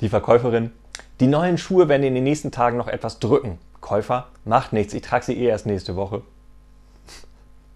Die Verkäuferin, die neuen Schuhe werden in den nächsten Tagen noch etwas drücken. Käufer, macht nichts, ich trage sie eh erst nächste Woche.